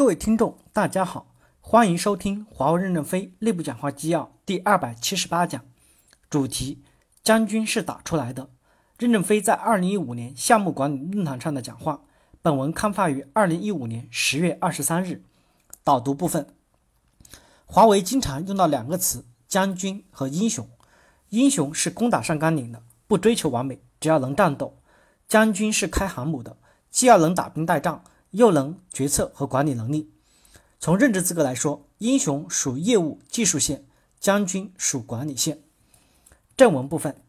各位听众，大家好，欢迎收听华为任正非内部讲话纪要第二百七十八讲，主题：将军是打出来的。任正非在二零一五年项目管理论坛上的讲话。本文刊发于二零一五年十月二十三日。导读部分：华为经常用到两个词“将军”和“英雄”。英雄是攻打上甘岭的，不追求完美，只要能战斗；将军是开航母的，既要能打兵带仗。又能决策和管理能力。从任职资格来说，英雄属业务技术线，将军属管理线。正文部分，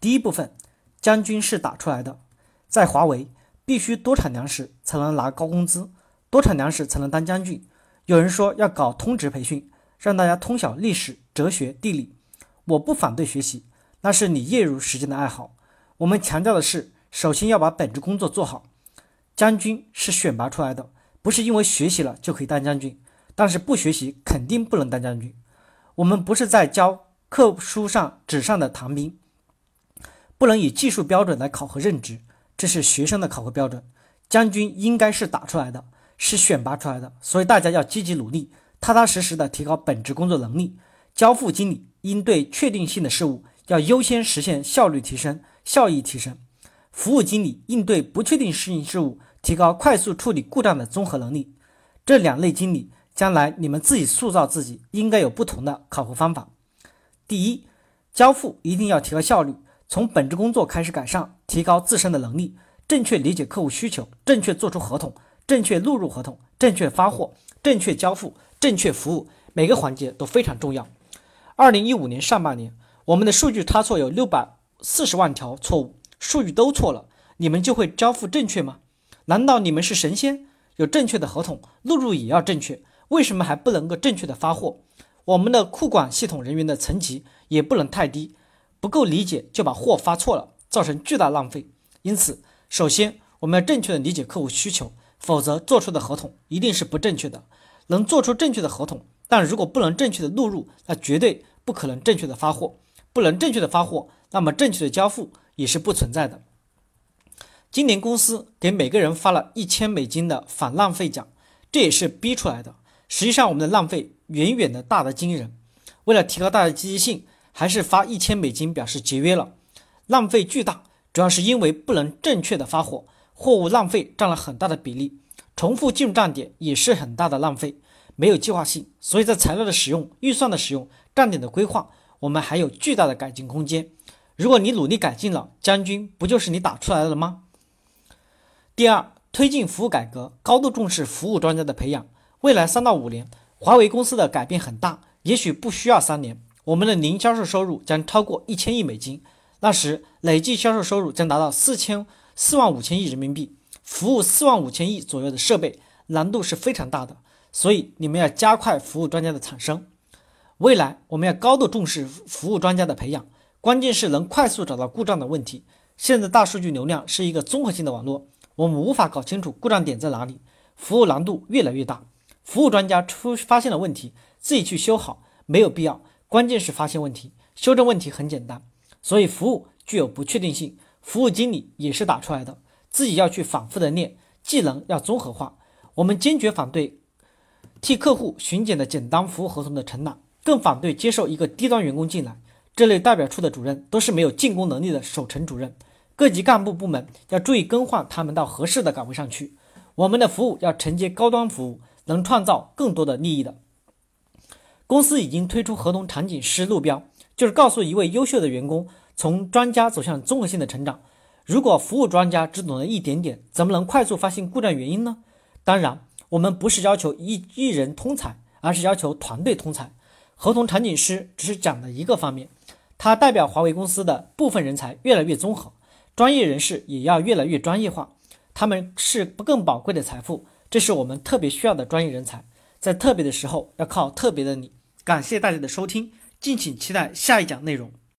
第一部分，将军是打出来的。在华为，必须多产粮食才能拿高工资，多产粮食才能当将军。有人说要搞通识培训，让大家通晓历史、哲学、地理。我不反对学习，那是你业余时间的爱好。我们强调的是，首先要把本职工作做好。将军是选拔出来的，不是因为学习了就可以当将军。但是不学习肯定不能当将军。我们不是在教课书上纸上的唐兵，不能以技术标准来考核任职，这是学生的考核标准。将军应该是打出来的，是选拔出来的。所以大家要积极努力，踏踏实实的提高本职工作能力。交付经理应对确定性的事物要优先实现效率提升、效益提升。服务经理应对不确定性事物。提高快速处理故障的综合能力，这两类经理将来你们自己塑造自己，应该有不同的考核方法。第一，交付一定要提高效率，从本职工作开始改善，提高自身的能力，正确理解客户需求，正确做出合同，正确录入合同，正确发货，正确交付，正确服务，每个环节都非常重要。二零一五年上半年，我们的数据差错有六百四十万条错误，数据都错了，你们就会交付正确吗？难道你们是神仙？有正确的合同录入也要正确，为什么还不能够正确的发货？我们的库管系统人员的层级也不能太低，不够理解就把货发错了，造成巨大浪费。因此，首先我们要正确的理解客户需求，否则做出的合同一定是不正确的。能做出正确的合同，但如果不能正确的录入，那绝对不可能正确的发货。不能正确的发货，那么正确的交付也是不存在的。今年公司给每个人发了一千美金的反浪费奖，这也是逼出来的。实际上，我们的浪费远远的大得惊人。为了提高大家积极性，还是发一千美金表示节约了。浪费巨大，主要是因为不能正确的发货，货物浪费占了很大的比例。重复进入站点也是很大的浪费，没有计划性。所以在材料的使用、预算的使用、站点的规划，我们还有巨大的改进空间。如果你努力改进了，将军不就是你打出来了吗？第二，推进服务改革，高度重视服务专家的培养。未来三到五年，华为公司的改变很大，也许不需要三年，我们的零销售收入将超过一千亿美金，那时累计销售收入将达到四千四万五千亿人民币，服务四万五千亿左右的设备，难度是非常大的。所以你们要加快服务专家的产生。未来我们要高度重视服务专家的培养，关键是能快速找到故障的问题。现在大数据流量是一个综合性的网络。我们无法搞清楚故障点在哪里，服务难度越来越大。服务专家出发现了问题，自己去修好没有必要。关键是发现问题，修正问题很简单。所以服务具有不确定性，服务经理也是打出来的，自己要去反复的练，技能要综合化。我们坚决反对替客户巡检的简单服务合同的承揽，更反对接受一个低端员工进来。这类代表处的主任都是没有进攻能力的守城主任。各级干部部门要注意更换他们到合适的岗位上去。我们的服务要承接高端服务，能创造更多的利益的。公司已经推出合同场景师路标，就是告诉一位优秀的员工从专家走向综合性的成长。如果服务专家只懂得一点点，怎么能快速发现故障原因呢？当然，我们不是要求一一人通才，而是要求团队通才。合同场景师只是讲的一个方面，它代表华为公司的部分人才越来越综合。专业人士也要越来越专业化，他们是不更宝贵的财富，这是我们特别需要的专业人才，在特别的时候要靠特别的你。感谢大家的收听，敬请期待下一讲内容。